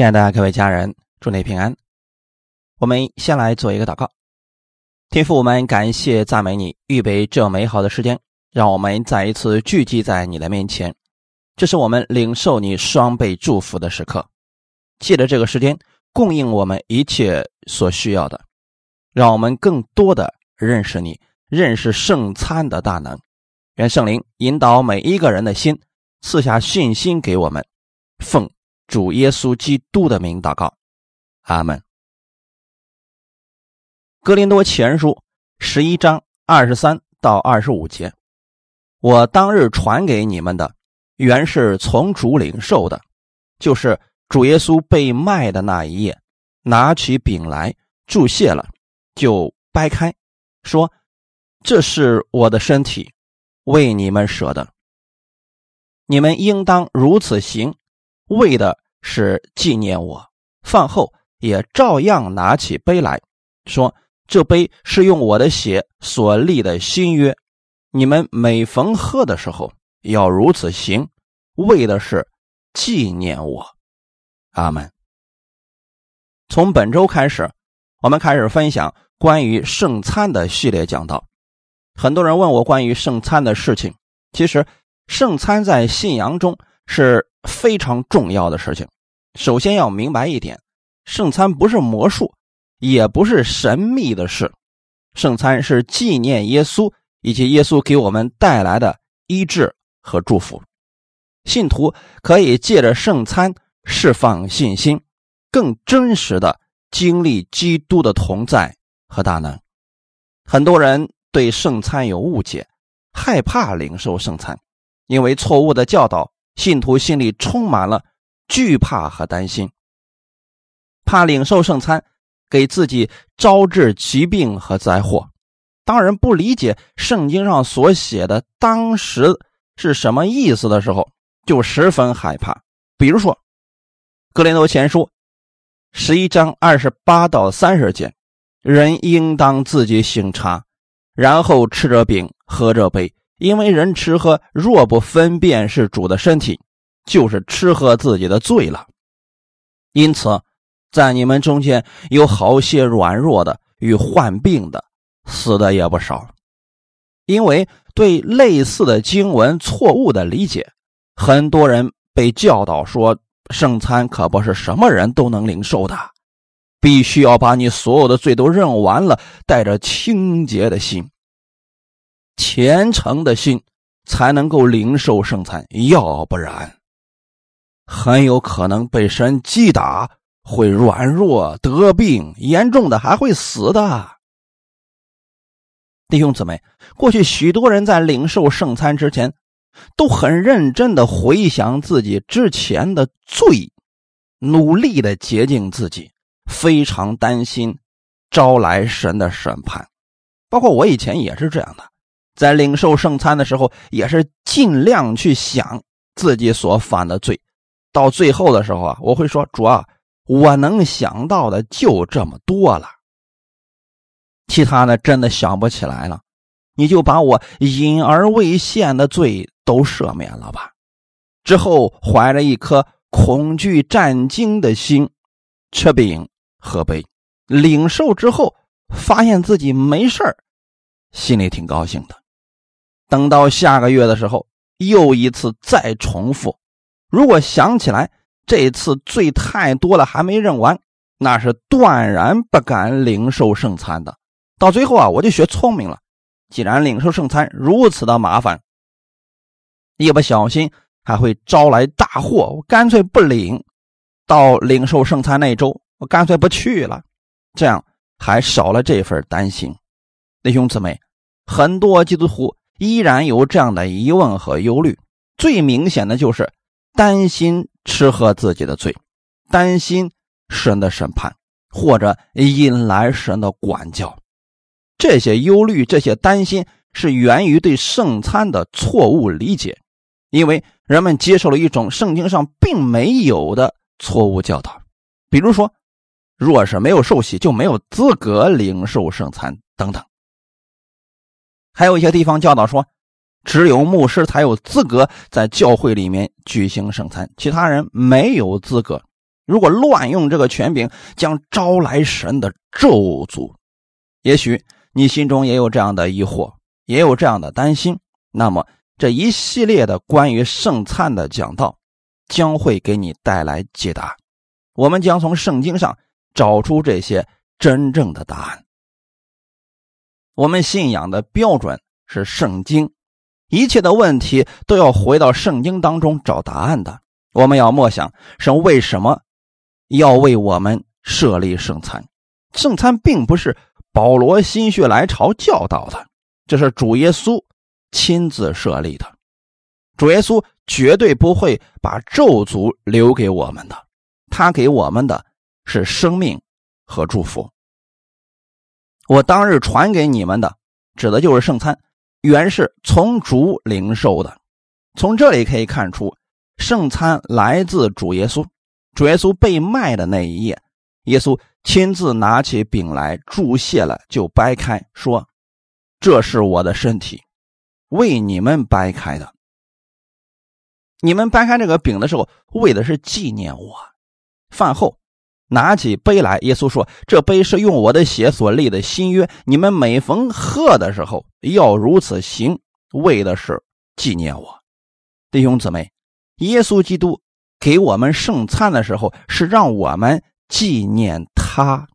亲爱的各位家人，祝你平安。我们先来做一个祷告，天父，我们感谢赞美你，预备这美好的时间，让我们再一次聚集在你的面前。这是我们领受你双倍祝福的时刻。借着这个时间，供应我们一切所需要的，让我们更多的认识你，认识圣餐的大能。愿圣灵引导每一个人的心，赐下信心给我们。奉。主耶稣基督的名祷告，阿门。格林多前书十一章二十三到二十五节，我当日传给你们的，原是从主领受的，就是主耶稣被卖的那一夜，拿起饼来注谢了，就掰开，说：“这是我的身体，为你们舍的，你们应当如此行。”为的是纪念我，饭后也照样拿起杯来说：“这杯是用我的血所立的新约，你们每逢喝的时候要如此行，为的是纪念我。”阿门。从本周开始，我们开始分享关于圣餐的系列讲道。很多人问我关于圣餐的事情，其实圣餐在信仰中是。非常重要的事情，首先要明白一点：圣餐不是魔术，也不是神秘的事。圣餐是纪念耶稣以及耶稣给我们带来的医治和祝福。信徒可以借着圣餐释放信心，更真实的经历基督的同在和大能。很多人对圣餐有误解，害怕领受圣餐，因为错误的教导。信徒心里充满了惧怕和担心，怕领受圣餐给自己招致疾病和灾祸。当人不理解圣经上所写的当时是什么意思的时候，就十分害怕。比如说，《格林多前书》十一章二十八到三十节：“人应当自己醒察，然后吃着饼，喝着杯。”因为人吃喝若不分辨是主的身体，就是吃喝自己的罪了。因此，在你们中间有好些软弱的与患病的，死的也不少。因为对类似的经文错误的理解，很多人被教导说圣餐可不是什么人都能领受的，必须要把你所有的罪都认完了，带着清洁的心。虔诚的心才能够领受圣餐，要不然很有可能被神击打，会软弱得病，严重的还会死的。弟兄姊妹，过去许多人在领受圣餐之前，都很认真的回想自己之前的罪，努力的洁净自己，非常担心招来神的审判。包括我以前也是这样的。在领受圣餐的时候，也是尽量去想自己所犯的罪。到最后的时候啊，我会说：“主啊，我能想到的就这么多了，其他的真的想不起来了。你就把我隐而未现的罪都赦免了吧。”之后怀着一颗恐惧战惊的心，吃饼喝杯，领受之后，发现自己没事心里挺高兴的。等到下个月的时候，又一次再重复。如果想起来这次罪太多了，还没认完，那是断然不敢领受圣餐的。到最后啊，我就学聪明了。既然领受圣餐如此的麻烦，一不小心还会招来大祸，我干脆不领。到领受圣餐那一周，我干脆不去了，这样还少了这份担心。弟兄姊妹，很多基督徒。依然有这样的疑问和忧虑，最明显的就是担心吃喝自己的罪，担心神的审判，或者引来神的管教。这些忧虑、这些担心是源于对圣餐的错误理解，因为人们接受了一种圣经上并没有的错误教导，比如说，若是没有受洗就没有资格领受圣餐等等。还有一些地方教导说，只有牧师才有资格在教会里面举行圣餐，其他人没有资格。如果乱用这个权柄，将招来神的咒诅。也许你心中也有这样的疑惑，也有这样的担心。那么这一系列的关于圣餐的讲道，将会给你带来解答。我们将从圣经上找出这些真正的答案。我们信仰的标准是圣经，一切的问题都要回到圣经当中找答案的。我们要默想神为什么要为我们设立圣餐？圣餐并不是保罗心血来潮教导的，这是主耶稣亲自设立的。主耶稣绝对不会把咒诅留给我们的，他给我们的是生命和祝福。我当日传给你们的，指的就是圣餐，原是从主领受的。从这里可以看出，圣餐来自主耶稣。主耶稣被卖的那一夜，耶稣亲自拿起饼来注谢了，就掰开，说：“这是我的身体，为你们掰开的。你们掰开这个饼的时候，为的是纪念我。饭后。”拿起杯来，耶稣说：“这杯是用我的血所立的新约，你们每逢喝的时候要如此行，为的是纪念我。”弟兄姊妹，耶稣基督给我们圣餐的时候，是让我们纪念他，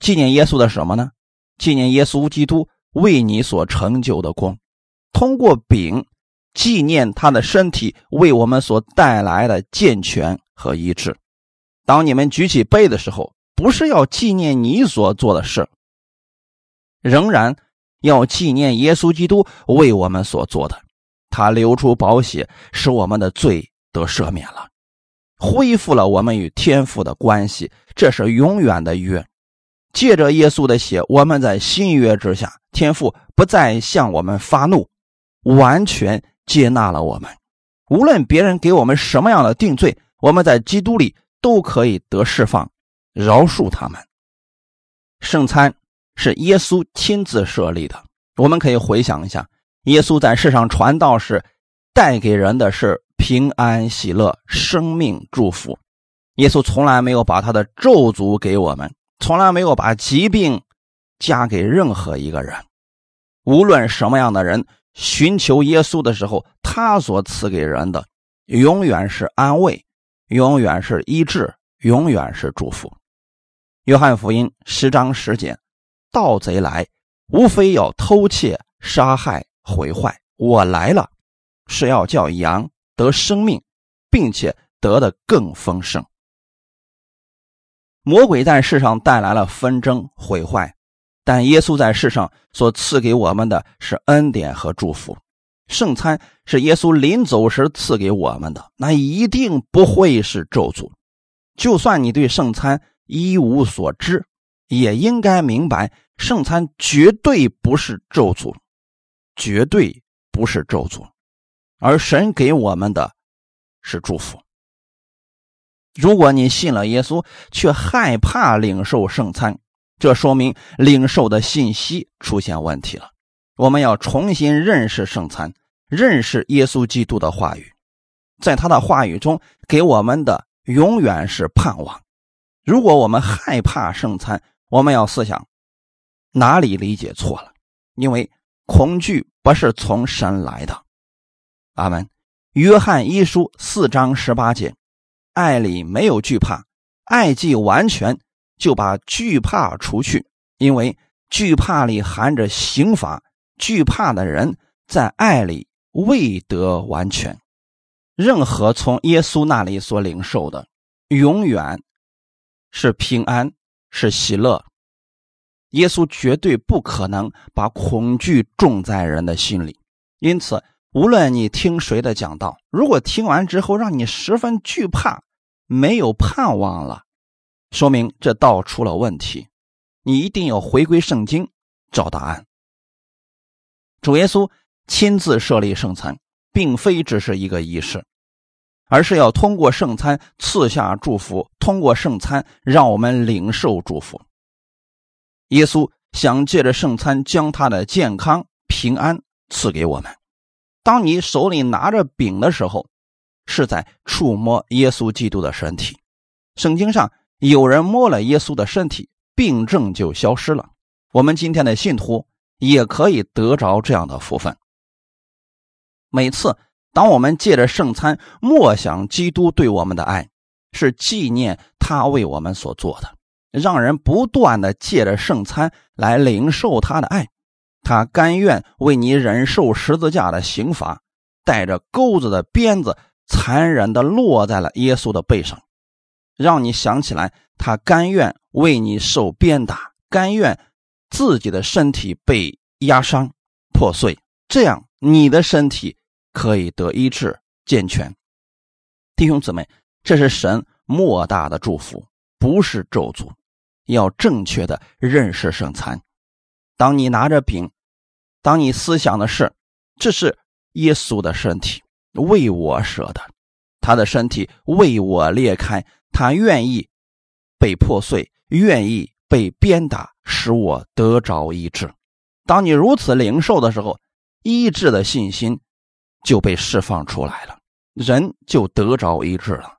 纪念耶稣的什么呢？纪念耶稣基督为你所成就的功，通过饼纪念他的身体为我们所带来的健全和医治。当你们举起杯的时候，不是要纪念你所做的事，仍然要纪念耶稣基督为我们所做的。他流出宝血，使我们的罪得赦免了，恢复了我们与天父的关系。这是永远的约。借着耶稣的血，我们在新约之下，天父不再向我们发怒，完全接纳了我们。无论别人给我们什么样的定罪，我们在基督里。都可以得释放，饶恕他们。圣餐是耶稣亲自设立的。我们可以回想一下，耶稣在世上传道时，带给人的是平安、喜乐、生命、祝福。耶稣从来没有把他的咒诅给我们，从来没有把疾病加给任何一个人。无论什么样的人寻求耶稣的时候，他所赐给人的永远是安慰。永远是医治，永远是祝福。约翰福音十章十节：盗贼来，无非要偷窃、杀害、毁坏。我来了，是要叫羊得生命，并且得的更丰盛。魔鬼在世上带来了纷争、毁坏，但耶稣在世上所赐给我们的是恩典和祝福。圣餐是耶稣临走时赐给我们的，那一定不会是咒诅。就算你对圣餐一无所知，也应该明白，圣餐绝对不是咒诅，绝对不是咒诅，而神给我们的是祝福。如果你信了耶稣，却害怕领受圣餐，这说明领受的信息出现问题了。我们要重新认识圣餐，认识耶稣基督的话语，在他的话语中给我们的永远是盼望。如果我们害怕圣餐，我们要思想哪里理解错了，因为恐惧不是从神来的。阿门。约翰一书四章十八节：爱里没有惧怕，爱既完全，就把惧怕除去，因为惧怕里含着刑罚。惧怕的人在爱里未得完全。任何从耶稣那里所领受的，永远是平安，是喜乐。耶稣绝对不可能把恐惧种在人的心里。因此，无论你听谁的讲道，如果听完之后让你十分惧怕，没有盼望了，说明这道出了问题。你一定要回归圣经，找答案。主耶稣亲自设立圣餐，并非只是一个仪式，而是要通过圣餐赐下祝福，通过圣餐让我们领受祝福。耶稣想借着圣餐将他的健康平安赐给我们。当你手里拿着饼的时候，是在触摸耶稣基督的身体；圣经上有人摸了耶稣的身体，病症就消失了。我们今天的信徒也可以得着这样的福分。每次当我们借着圣餐默想基督对我们的爱，是纪念他为我们所做的，让人不断的借着圣餐来领受他的爱。他甘愿为你忍受十字架的刑罚，带着钩子的鞭子，残忍的落在了耶稣的背上，让你想起来，他甘愿为你受鞭打，甘愿自己的身体被压伤破碎，这样你的身体可以得医治健全。弟兄姊妹，这是神莫大的祝福，不是咒诅。要正确的认识圣餐。当你拿着饼。当你思想的是，这是耶稣的身体为我舍的，他的身体为我裂开，他愿意被破碎，愿意被鞭打，使我得着医治。当你如此领受的时候，医治的信心就被释放出来了，人就得着医治了。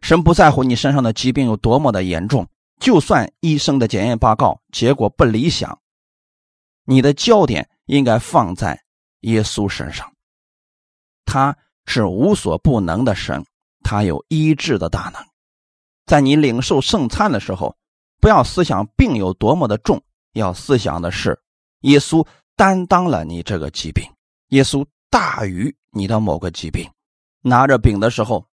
神不在乎你身上的疾病有多么的严重，就算医生的检验报告结果不理想，你的焦点。应该放在耶稣身上，他是无所不能的神，他有医治的大能。在你领受圣餐的时候，不要思想病有多么的重，要思想的是耶稣担当了你这个疾病，耶稣大于你的某个疾病。拿着饼的时候，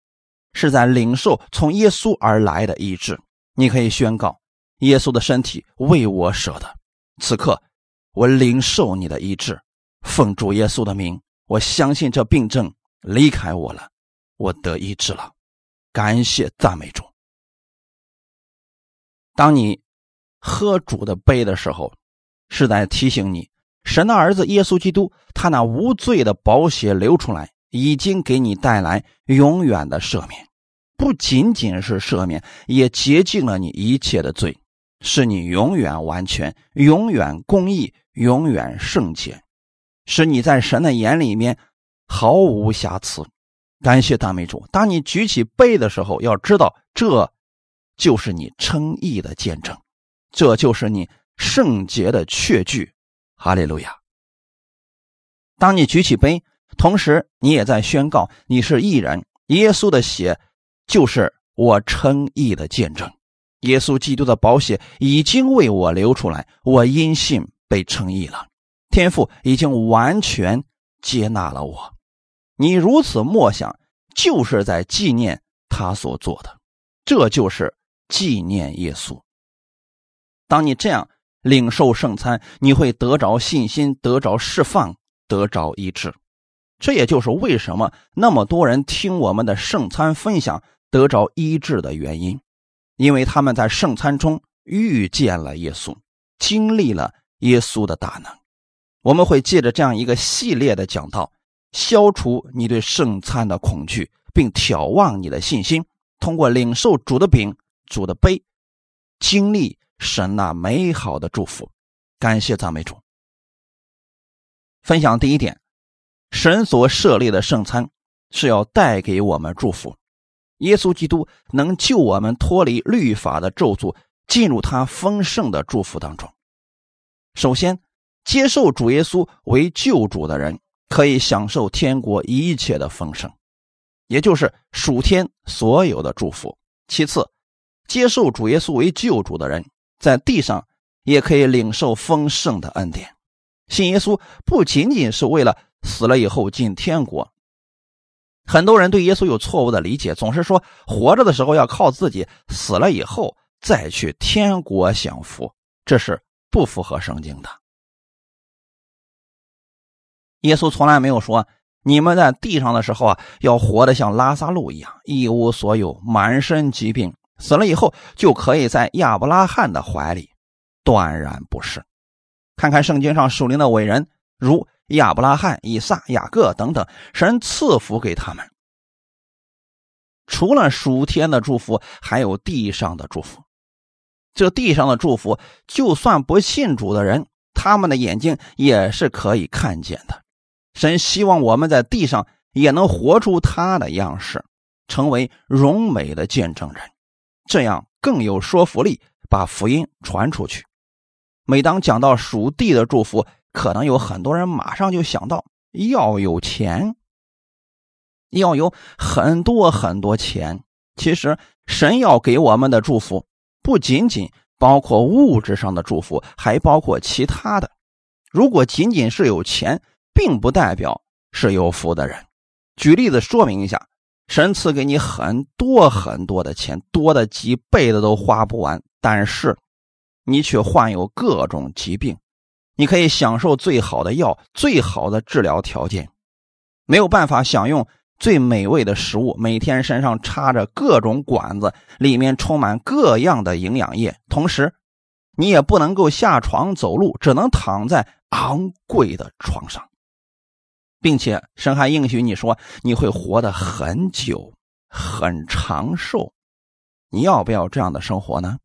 是在领受从耶稣而来的医治。你可以宣告：耶稣的身体为我舍的，此刻。我领受你的医治，奉主耶稣的名，我相信这病症离开我了，我得医治了，感谢赞美主。当你喝主的杯的时候，是在提醒你，神的儿子耶稣基督，他那无罪的宝血流出来，已经给你带来永远的赦免，不仅仅是赦免，也洁净了你一切的罪，使你永远完全，永远公义。永远圣洁，使你在神的眼里面毫无瑕疵。感谢大美主。当你举起杯的时候，要知道这就是你称义的见证，这就是你圣洁的确据。哈利路亚。当你举起杯，同时你也在宣告你是义人。耶稣的血就是我称义的见证。耶稣基督的宝血已经为我流出来，我因信。被称义了，天父已经完全接纳了我。你如此默想，就是在纪念他所做的，这就是纪念耶稣。当你这样领受圣餐，你会得着信心，得着释放，得着医治。这也就是为什么那么多人听我们的圣餐分享得着医治的原因，因为他们在圣餐中遇见了耶稣，经历了。耶稣的大能，我们会借着这样一个系列的讲道，消除你对圣餐的恐惧，并挑旺你的信心。通过领受主的饼、主的杯，经历神那美好的祝福。感谢赞美主。分享第一点，神所设立的圣餐是要带给我们祝福。耶稣基督能救我们脱离律法的咒诅，进入他丰盛的祝福当中。首先，接受主耶稣为救主的人可以享受天国一切的丰盛，也就是属天所有的祝福。其次，接受主耶稣为救主的人在地上也可以领受丰盛的恩典。信耶稣不仅仅是为了死了以后进天国。很多人对耶稣有错误的理解，总是说活着的时候要靠自己，死了以后再去天国享福，这是。不符合圣经的。耶稣从来没有说你们在地上的时候啊，要活得像拉萨路一样一无所有、满身疾病，死了以后就可以在亚伯拉罕的怀里。断然不是。看看圣经上属灵的伟人，如亚伯拉罕、以撒、雅各等等，神赐福给他们。除了属天的祝福，还有地上的祝福。这地上的祝福，就算不信主的人，他们的眼睛也是可以看见的。神希望我们在地上也能活出他的样式，成为荣美的见证人。这样更有说服力，把福音传出去。每当讲到属地的祝福，可能有很多人马上就想到要有钱，要有很多很多钱。其实神要给我们的祝福，不仅仅包括物质上的祝福，还包括其他的。如果仅仅是有钱，并不代表是有福的人。举例子说明一下：神赐给你很多很多的钱，多的几倍的都花不完，但是你却患有各种疾病。你可以享受最好的药、最好的治疗条件，没有办法享用。最美味的食物，每天身上插着各种管子，里面充满各样的营养液。同时，你也不能够下床走路，只能躺在昂贵的床上，并且神还应许你说你会活得很久、很长寿。你要不要这样的生活呢？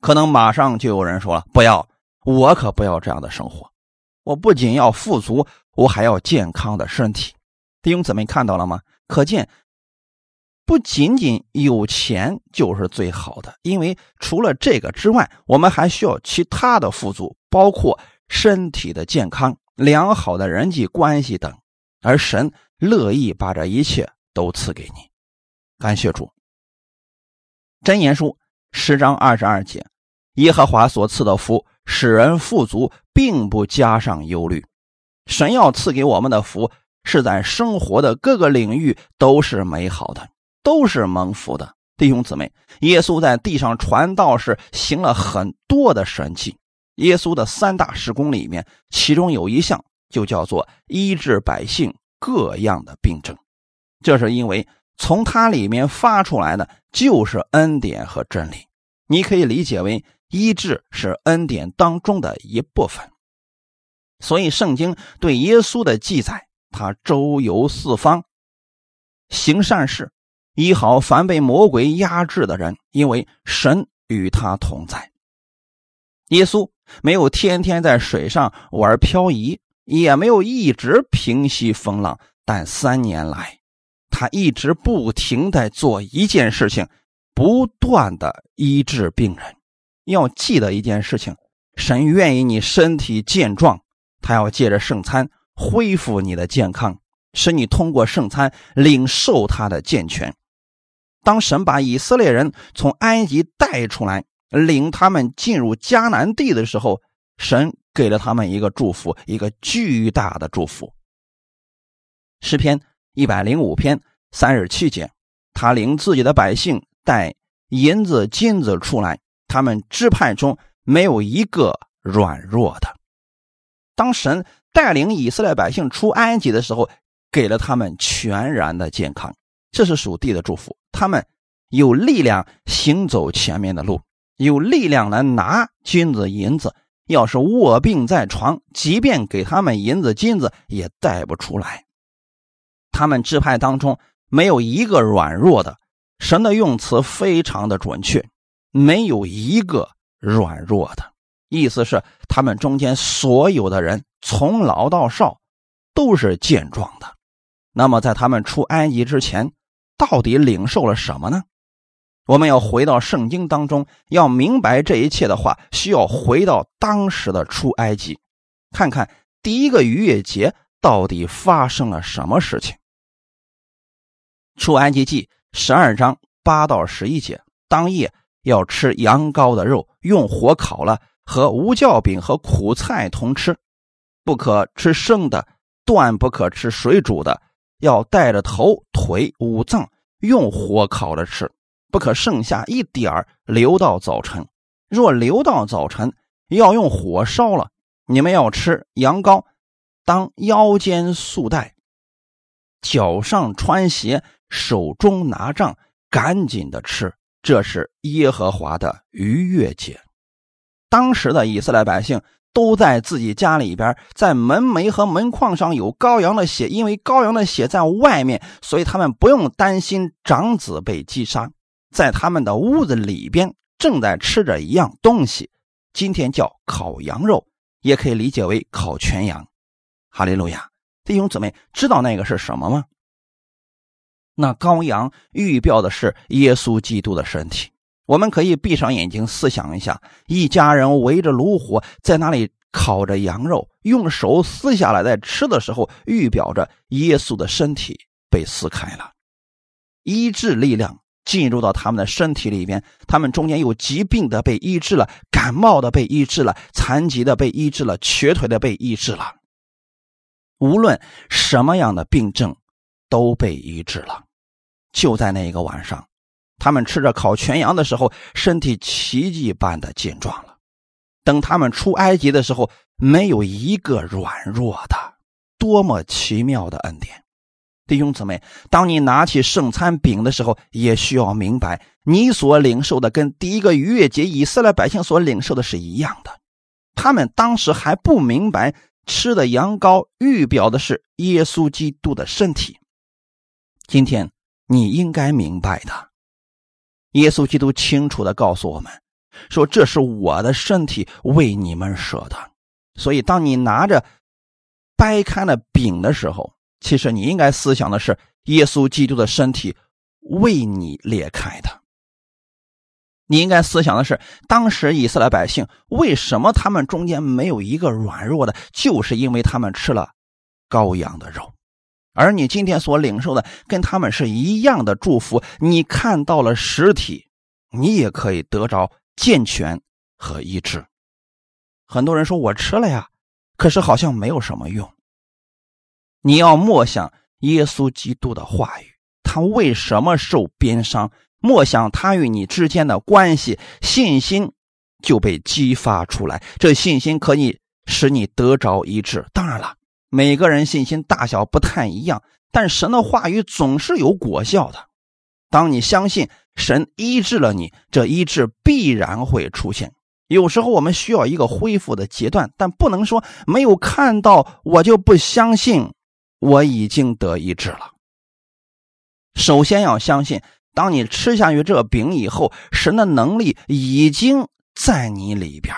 可能马上就有人说了：“不要，我可不要这样的生活。我不仅要富足，我还要健康的身体。”弟兄姊妹看到了吗？可见，不仅仅有钱就是最好的，因为除了这个之外，我们还需要其他的富足，包括身体的健康、良好的人际关系等。而神乐意把这一切都赐给你。感谢主。箴言书十章二十二节：耶和华所赐的福，使人富足，并不加上忧虑。神要赐给我们的福。是在生活的各个领域都是美好的，都是蒙福的弟兄姊妹。耶稣在地上传道时行了很多的神迹。耶稣的三大事工里面，其中有一项就叫做医治百姓各样的病症。这是因为从他里面发出来的就是恩典和真理。你可以理解为医治是恩典当中的一部分。所以圣经对耶稣的记载。他周游四方，行善事，医好凡被魔鬼压制的人，因为神与他同在。耶稣没有天天在水上玩漂移，也没有一直平息风浪，但三年来，他一直不停的做一件事情，不断的医治病人。要记得一件事情：神愿意你身体健壮，他要借着圣餐。恢复你的健康，使你通过圣餐领受他的健全。当神把以色列人从埃及带出来，领他们进入迦南地的时候，神给了他们一个祝福，一个巨大的祝福。诗篇一百零五篇三十七节，他领自己的百姓带银子金子出来，他们支派中没有一个软弱的。当神。带领以色列百姓出埃及的时候，给了他们全然的健康，这是属地的祝福。他们有力量行走前面的路，有力量来拿金子银子。要是卧病在床，即便给他们银子金子，也带不出来。他们支派当中没有一个软弱的，神的用词非常的准确，没有一个软弱的。意思是，他们中间所有的人，从老到少，都是健壮的。那么，在他们出埃及之前，到底领受了什么呢？我们要回到圣经当中，要明白这一切的话，需要回到当时的出埃及，看看第一个逾越节到底发生了什么事情。出埃及记十二章八到十一节，当夜要吃羊羔的肉，用火烤了。和无酵饼和苦菜同吃，不可吃生的，断不可吃水煮的，要带着头、腿、五脏用火烤着吃，不可剩下一点留到早晨。若留到早晨，要用火烧了。你们要吃羊羔，当腰间束带，脚上穿鞋，手中拿杖，赶紧的吃。这是耶和华的逾越节。当时的以色列百姓都在自己家里边，在门楣和门框上有羔羊的血，因为羔羊的血在外面，所以他们不用担心长子被击杀。在他们的屋子里边正在吃着一样东西，今天叫烤羊肉，也可以理解为烤全羊。哈利路亚，弟兄姊妹，知道那个是什么吗？那羔羊预表的是耶稣基督的身体。我们可以闭上眼睛思想一下，一家人围着炉火在那里烤着羊肉，用手撕下来在吃的时候，预表着耶稣的身体被撕开了，医治力量进入到他们的身体里边，他们中间有疾病的被医治了，感冒的被医治了，残疾的被医治了，瘸腿的被医治了，无论什么样的病症都被医治了。就在那一个晚上。他们吃着烤全羊的时候，身体奇迹般的健壮了。等他们出埃及的时候，没有一个软弱的，多么奇妙的恩典！弟兄姊妹，当你拿起圣餐饼的时候，也需要明白，你所领受的跟第一个逾越节以色列百姓所领受的是一样的。他们当时还不明白，吃的羊羔预表的是耶稣基督的身体。今天你应该明白的。耶稣基督清楚的告诉我们，说这是我的身体为你们舍的。所以，当你拿着掰开了饼的时候，其实你应该思想的是耶稣基督的身体为你裂开的。你应该思想的是，当时以色列百姓为什么他们中间没有一个软弱的，就是因为他们吃了羔羊的肉。而你今天所领受的跟他们是一样的祝福，你看到了实体，你也可以得着健全和医治。很多人说我吃了呀，可是好像没有什么用。你要默想耶稣基督的话语，他为什么受鞭伤？默想他与你之间的关系，信心就被激发出来。这信心可以使你得着医治。当然了。每个人信心大小不太一样，但神的话语总是有果效的。当你相信神医治了你，这医治必然会出现。有时候我们需要一个恢复的阶段，但不能说没有看到我就不相信我已经得医治了。首先要相信，当你吃下去这饼以后，神的能力已经在你里边。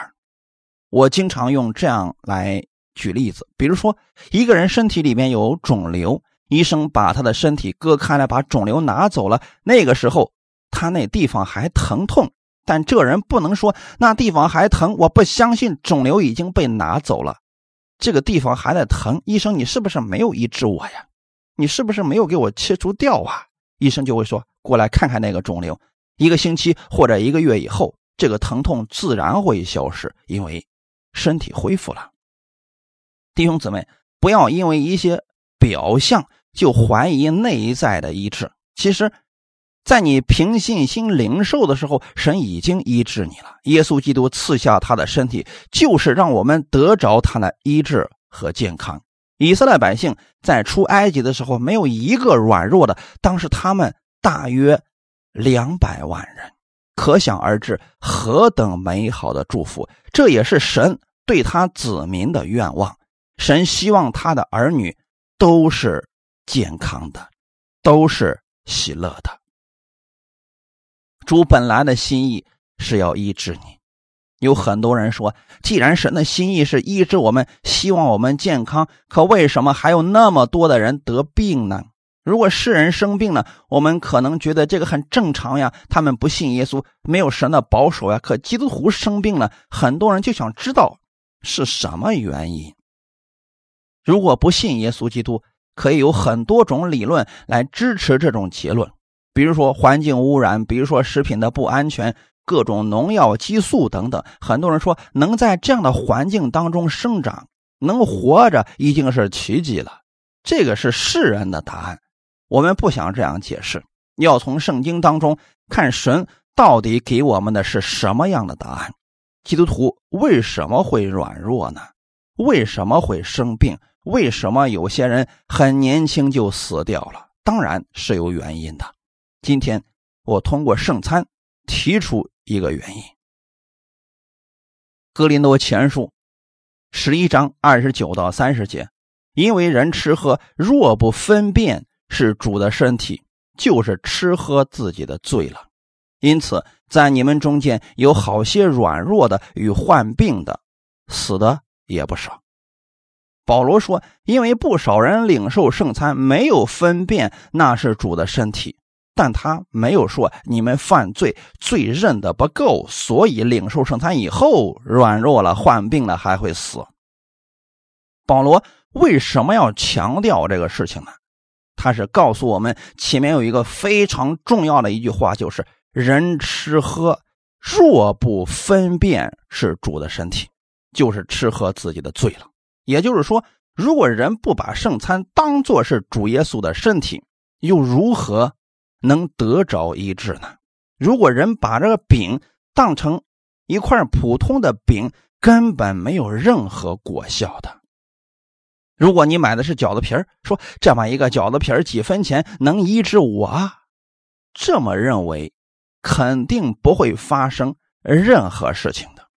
我经常用这样来。举例子，比如说一个人身体里面有肿瘤，医生把他的身体割开了，把肿瘤拿走了。那个时候他那地方还疼痛，但这人不能说那地方还疼，我不相信肿瘤已经被拿走了，这个地方还在疼。医生，你是不是没有医治我呀？你是不是没有给我切除掉啊？医生就会说过来看看那个肿瘤，一个星期或者一个月以后，这个疼痛自然会消失，因为身体恢复了。弟兄姊妹，不要因为一些表象就怀疑内在的医治。其实，在你凭信心领受的时候，神已经医治你了。耶稣基督赐下他的身体，就是让我们得着他的医治和健康。以色列百姓在出埃及的时候，没有一个软弱的。当时他们大约两百万人，可想而知何等美好的祝福。这也是神对他子民的愿望。神希望他的儿女都是健康的，都是喜乐的。主本来的心意是要医治你。有很多人说，既然神的心意是医治我们，希望我们健康，可为什么还有那么多的人得病呢？如果世人生病了，我们可能觉得这个很正常呀，他们不信耶稣，没有神的保守呀。可基督徒生病了，很多人就想知道是什么原因。如果不信耶稣基督，可以有很多种理论来支持这种结论，比如说环境污染，比如说食品的不安全，各种农药、激素等等。很多人说，能在这样的环境当中生长，能活着已经是奇迹了。这个是世人的答案，我们不想这样解释，要从圣经当中看神到底给我们的是什么样的答案。基督徒为什么会软弱呢？为什么会生病？为什么有些人很年轻就死掉了？当然是有原因的。今天我通过圣餐提出一个原因：《格林多前书》十一章二十九到三十节，因为人吃喝若不分辨是主的身体，就是吃喝自己的罪了。因此，在你们中间有好些软弱的与患病的，死的也不少。保罗说：“因为不少人领受圣餐，没有分辨那是主的身体，但他没有说你们犯罪，罪认的不够，所以领受圣餐以后软弱了、患病了，还会死。保罗为什么要强调这个事情呢？他是告诉我们，前面有一个非常重要的一句话，就是人吃喝若不分辨是主的身体，就是吃喝自己的罪了。也就是说，如果人不把圣餐当作是主耶稣的身体，又如何？能得着医治呢？如果人把这个饼当成一块普通的饼，根本没有任何果效的。如果你买的是饺子皮儿，说这么一个饺子皮儿几分钱能医治我？这么认为，肯定不会发生任何事情的。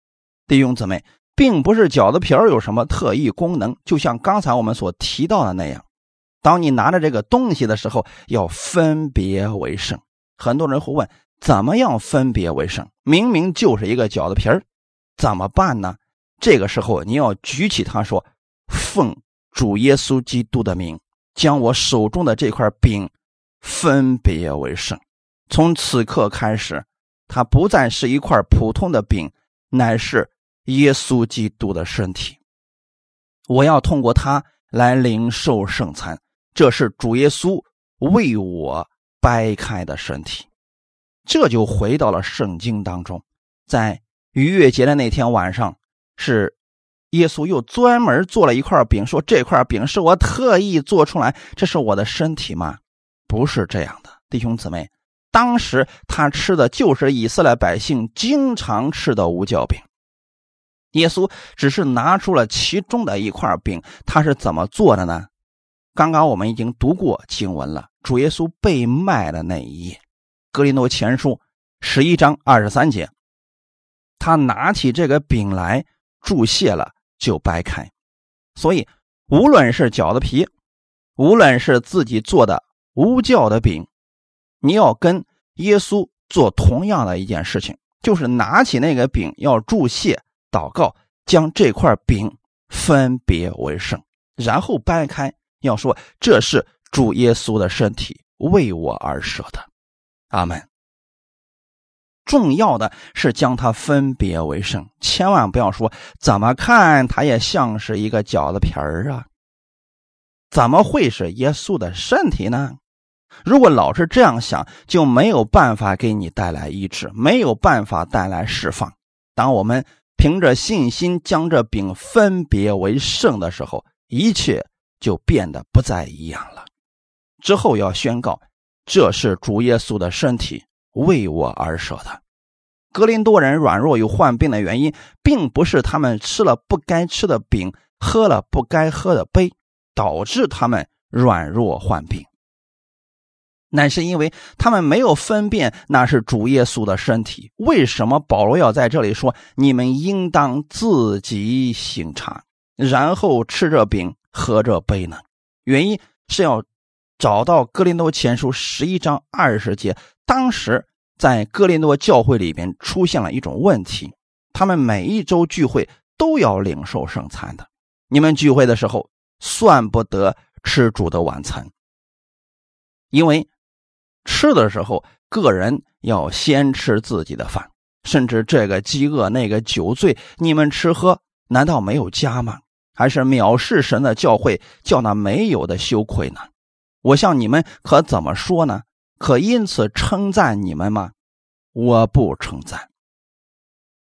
弟兄姊妹，并不是饺子皮儿有什么特异功能，就像刚才我们所提到的那样。当你拿着这个东西的时候，要分别为圣。很多人会问：怎么样分别为圣？明明就是一个饺子皮儿，怎么办呢？这个时候你要举起它，说：“奉主耶稣基督的名，将我手中的这块饼分别为圣。从此刻开始，它不再是一块普通的饼，乃是耶稣基督的身体。我要通过它来领受圣餐。”这是主耶稣为我掰开的身体，这就回到了圣经当中。在逾越节的那天晚上，是耶稣又专门做了一块饼，说这块饼是我特意做出来，这是我的身体吗？不是这样的，弟兄姊妹，当时他吃的就是以色列百姓经常吃的无酵饼。耶稣只是拿出了其中的一块饼，他是怎么做的呢？刚刚我们已经读过经文了，主耶稣被卖的那一页，《格林多前书》十一章二十三节，他拿起这个饼来注谢了，就掰开。所以，无论是饺子皮，无论是自己做的无酵的饼，你要跟耶稣做同样的一件事情，就是拿起那个饼要注谢祷告，将这块饼分别为圣，然后掰开。要说这是主耶稣的身体为我而舍的，阿门。重要的是将它分别为圣，千万不要说怎么看它也像是一个饺子皮儿啊，怎么会是耶稣的身体呢？如果老是这样想，就没有办法给你带来医治，没有办法带来释放。当我们凭着信心将这饼分别为圣的时候，一切。就变得不再一样了。之后要宣告，这是主耶稣的身体为我而舍的。格林多人软弱有患病的原因，并不是他们吃了不该吃的饼，喝了不该喝的杯，导致他们软弱患病，乃是因为他们没有分辨那是主耶稣的身体。为什么保罗要在这里说：“你们应当自己醒察，然后吃这饼？”喝这杯呢？原因是要找到哥林多前书十一章二十节。当时在哥林多教会里边出现了一种问题：他们每一周聚会都要领受圣餐的。你们聚会的时候算不得吃主的晚餐，因为吃的时候个人要先吃自己的饭，甚至这个饥饿那个酒醉，你们吃喝难道没有家吗？还是藐视神的教会，叫那没有的羞愧呢？我向你们可怎么说呢？可因此称赞你们吗？我不称赞。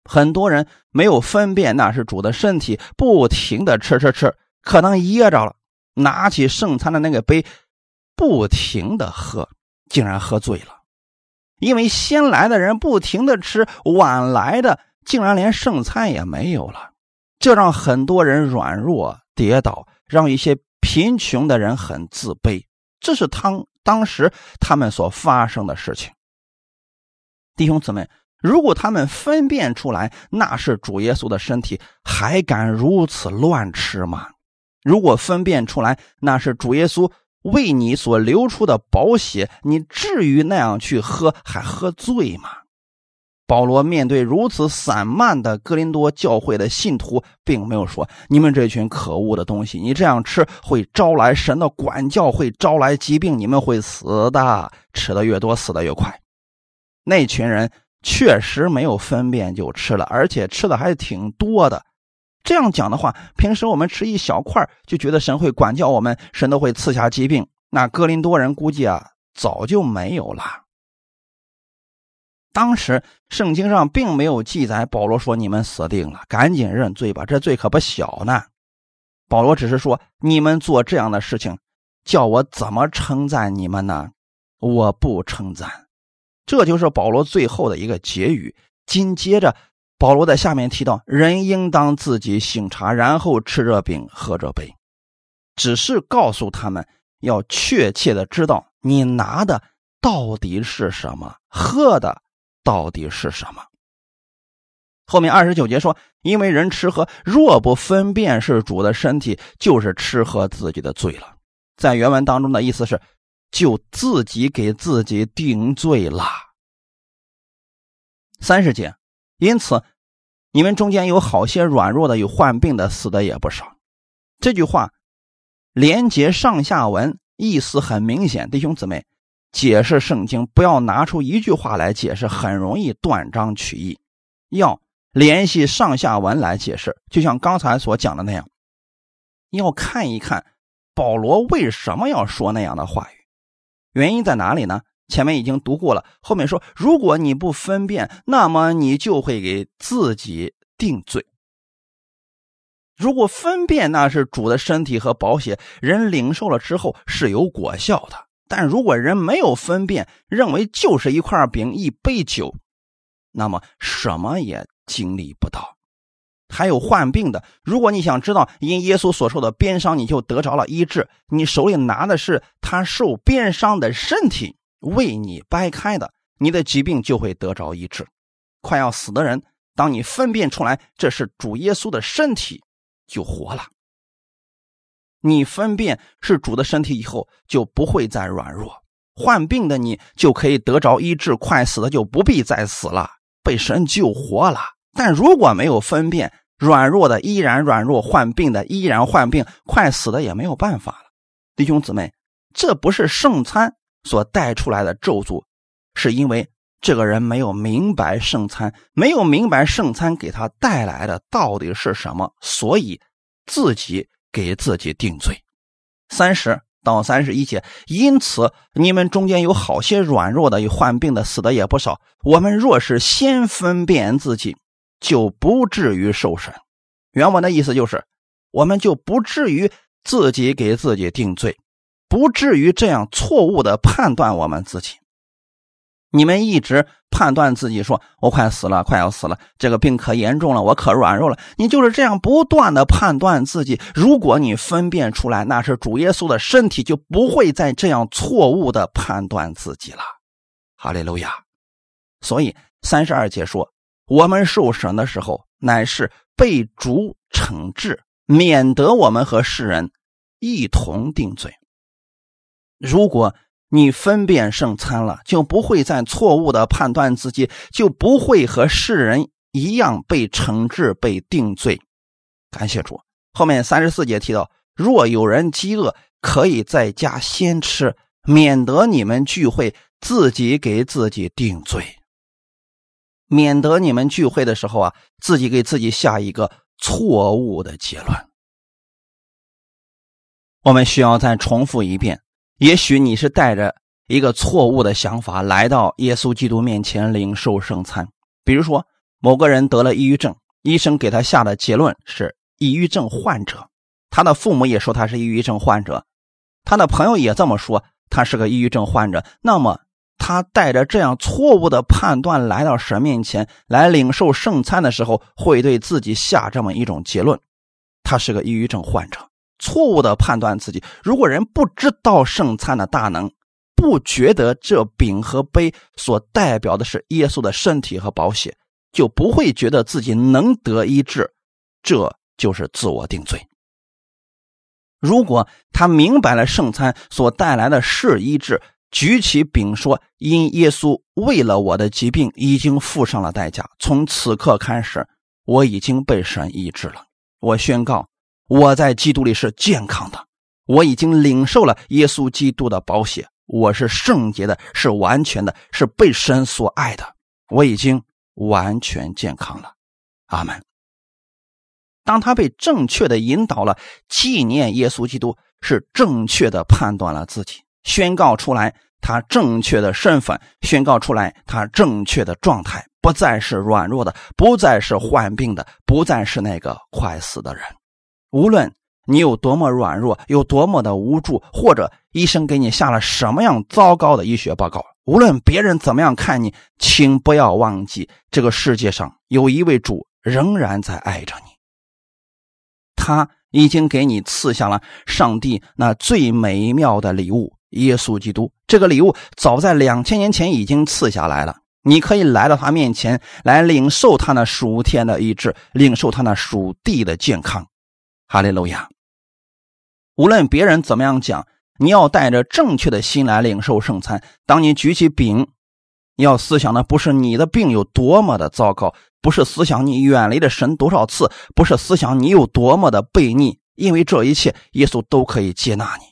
很多人没有分辨那是主的身体，不停的吃吃吃，可能噎着了，拿起圣餐的那个杯，不停的喝，竟然喝醉了。因为先来的人不停的吃，晚来的竟然连圣餐也没有了。这让很多人软弱跌倒，让一些贫穷的人很自卑。这是当当时他们所发生的事情。弟兄姊妹，如果他们分辨出来那是主耶稣的身体，还敢如此乱吃吗？如果分辨出来那是主耶稣为你所流出的宝血，你至于那样去喝，还喝醉吗？保罗面对如此散漫的哥林多教会的信徒，并没有说：“你们这群可恶的东西，你这样吃会招来神的管教，会招来疾病，你们会死的。吃的越多，死的越快。”那群人确实没有分辨就吃了，而且吃的还挺多的。这样讲的话，平时我们吃一小块就觉得神会管教我们，神都会赐下疾病。那哥林多人估计啊，早就没有了。当时圣经上并没有记载，保罗说：“你们死定了，赶紧认罪吧，这罪可不小呢。”保罗只是说：“你们做这样的事情，叫我怎么称赞你们呢？我不称赞。”这就是保罗最后的一个结语。紧接着，保罗在下面提到：“人应当自己醒察，然后吃着饼，喝着杯。”只是告诉他们要确切的知道，你拿的到底是什么，喝的。到底是什么？后面二十九节说：“因为人吃喝，若不分辨是主的身体，就是吃喝自己的罪了。”在原文当中的意思是，就自己给自己定罪了。三十节，因此你们中间有好些软弱的，有患病的，死的也不少。这句话连接上下文，意思很明显，弟兄姊妹。解释圣经，不要拿出一句话来解释，很容易断章取义。要联系上下文来解释，就像刚才所讲的那样，要看一看保罗为什么要说那样的话语，原因在哪里呢？前面已经读过了，后面说，如果你不分辨，那么你就会给自己定罪。如果分辨那是主的身体和宝血，人领受了之后是有果效的。但如果人没有分辨，认为就是一块饼、一杯酒，那么什么也经历不到。还有患病的，如果你想知道因耶稣所受的鞭伤，你就得着了医治，你手里拿的是他受鞭伤的身体为你掰开的，你的疾病就会得着医治。快要死的人，当你分辨出来这是主耶稣的身体，就活了。你分辨是主的身体以后，就不会再软弱；患病的你就可以得着医治；快死的就不必再死了，被神救活了。但如果没有分辨，软弱的依然软弱，患病的依然患病，快死的也没有办法了。弟兄姊妹，这不是圣餐所带出来的咒诅，是因为这个人没有明白圣餐，没有明白圣餐给他带来的到底是什么，所以自己。给自己定罪，三十到三十一节。因此，你们中间有好些软弱的，有患病的，死的也不少。我们若是先分辨自己，就不至于受审。原文的意思就是，我们就不至于自己给自己定罪，不至于这样错误的判断我们自己。你们一直判断自己说：“我快死了，快要死了，这个病可严重了，我可软弱了。”你就是这样不断的判断自己。如果你分辨出来那是主耶稣的身体，就不会再这样错误的判断自己了。哈利路亚！所以三十二节说：“我们受审的时候，乃是被主惩治，免得我们和世人一同定罪。”如果。你分辨圣餐了，就不会再错误的判断自己，就不会和世人一样被惩治、被定罪。感谢主。后面三十四节提到，若有人饥饿，可以在家先吃，免得你们聚会自己给自己定罪，免得你们聚会的时候啊，自己给自己下一个错误的结论。我们需要再重复一遍。也许你是带着一个错误的想法来到耶稣基督面前领受圣餐，比如说某个人得了抑郁症，医生给他下的结论是抑郁症患者，他的父母也说他是抑郁症患者，他的朋友也这么说他是个抑郁症患者，那么他带着这样错误的判断来到神面前来领受圣餐的时候，会对自己下这么一种结论：他是个抑郁症患者。错误的判断自己。如果人不知道圣餐的大能，不觉得这饼和杯所代表的是耶稣的身体和宝血，就不会觉得自己能得医治，这就是自我定罪。如果他明白了圣餐所带来的是医治，举起饼说：“因耶稣为了我的疾病已经付上了代价，从此刻开始，我已经被神医治了。我宣告，我在基督里是健康的，我已经领受了耶稣基督的宝血，我是圣洁的，是完全的，是被神所爱的。我已经完全健康了。阿门。”当他被正确的引导了，纪念耶稣基督，是正确的判断了自己。宣告出来他正确的身份，宣告出来他正确的状态，不再是软弱的，不再是患病的，不再是那个快死的人。无论你有多么软弱，有多么的无助，或者医生给你下了什么样糟糕的医学报告，无论别人怎么样看你，请不要忘记，这个世界上有一位主仍然在爱着你，他已经给你赐下了上帝那最美妙的礼物。耶稣基督这个礼物早在两千年前已经赐下来了，你可以来到他面前来领受他那属天的医治，领受他那属地的健康。哈利路亚！无论别人怎么样讲，你要带着正确的心来领受圣餐。当你举起饼，你要思想的不是你的病有多么的糟糕，不是思想你远离了神多少次，不是思想你有多么的悖逆，因为这一切耶稣都可以接纳你。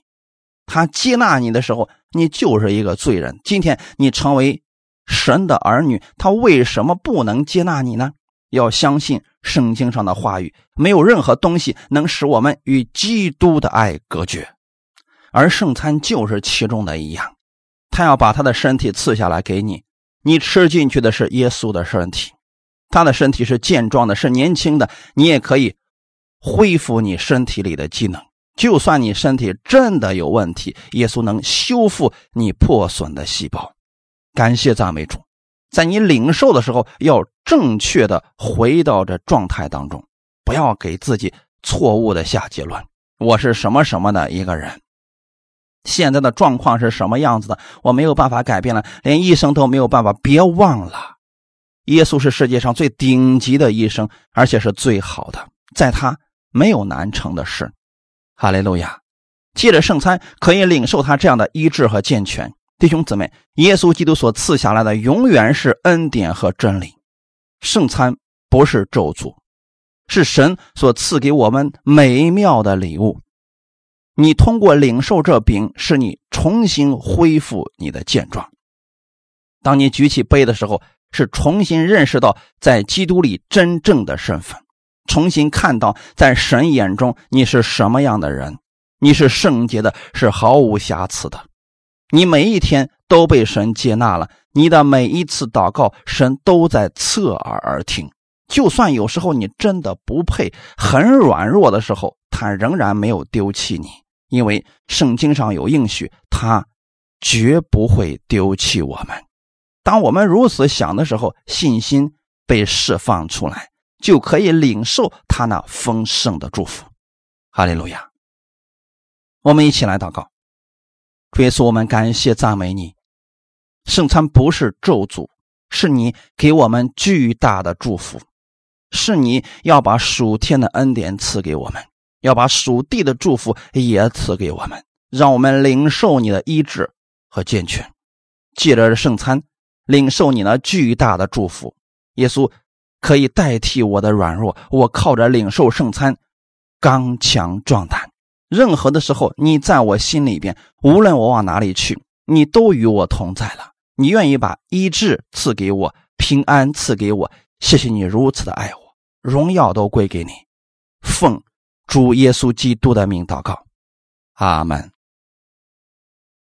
他接纳你的时候，你就是一个罪人。今天你成为神的儿女，他为什么不能接纳你呢？要相信圣经上的话语，没有任何东西能使我们与基督的爱隔绝，而圣餐就是其中的一样。他要把他的身体赐下来给你，你吃进去的是耶稣的身体，他的身体是健壮的，是年轻的，你也可以恢复你身体里的机能。就算你身体真的有问题，耶稣能修复你破损的细胞。感谢赞美主，在你领受的时候，要正确的回到这状态当中，不要给自己错误的下结论。我是什么什么的一个人，现在的状况是什么样子的，我没有办法改变了，连医生都没有办法。别忘了，耶稣是世界上最顶级的医生，而且是最好的，在他没有难成的事。哈利路亚！借着圣餐可以领受他这样的医治和健全，弟兄姊妹，耶稣基督所赐下来的永远是恩典和真理。圣餐不是咒诅，是神所赐给我们美妙的礼物。你通过领受这饼，使你重新恢复你的健壮。当你举起杯的时候，是重新认识到在基督里真正的身份。重新看到，在神眼中你是什么样的人？你是圣洁的，是毫无瑕疵的。你每一天都被神接纳了，你的每一次祷告，神都在侧耳而听。就算有时候你真的不配，很软弱的时候，他仍然没有丢弃你，因为圣经上有应许，他绝不会丢弃我们。当我们如此想的时候，信心被释放出来。就可以领受他那丰盛的祝福，哈利路亚！我们一起来祷告，主耶稣，我们感谢赞美你。圣餐不是咒诅，是你给我们巨大的祝福，是你要把属天的恩典赐给我们，要把属地的祝福也赐给我们，让我们领受你的医治和健全，借着圣餐领受你那巨大的祝福，耶稣。可以代替我的软弱，我靠着领受圣餐，刚强壮胆。任何的时候，你在我心里边，无论我往哪里去，你都与我同在了。你愿意把医治赐给我，平安赐给我。谢谢你如此的爱我，荣耀都归给你。奉主耶稣基督的名祷告，阿门。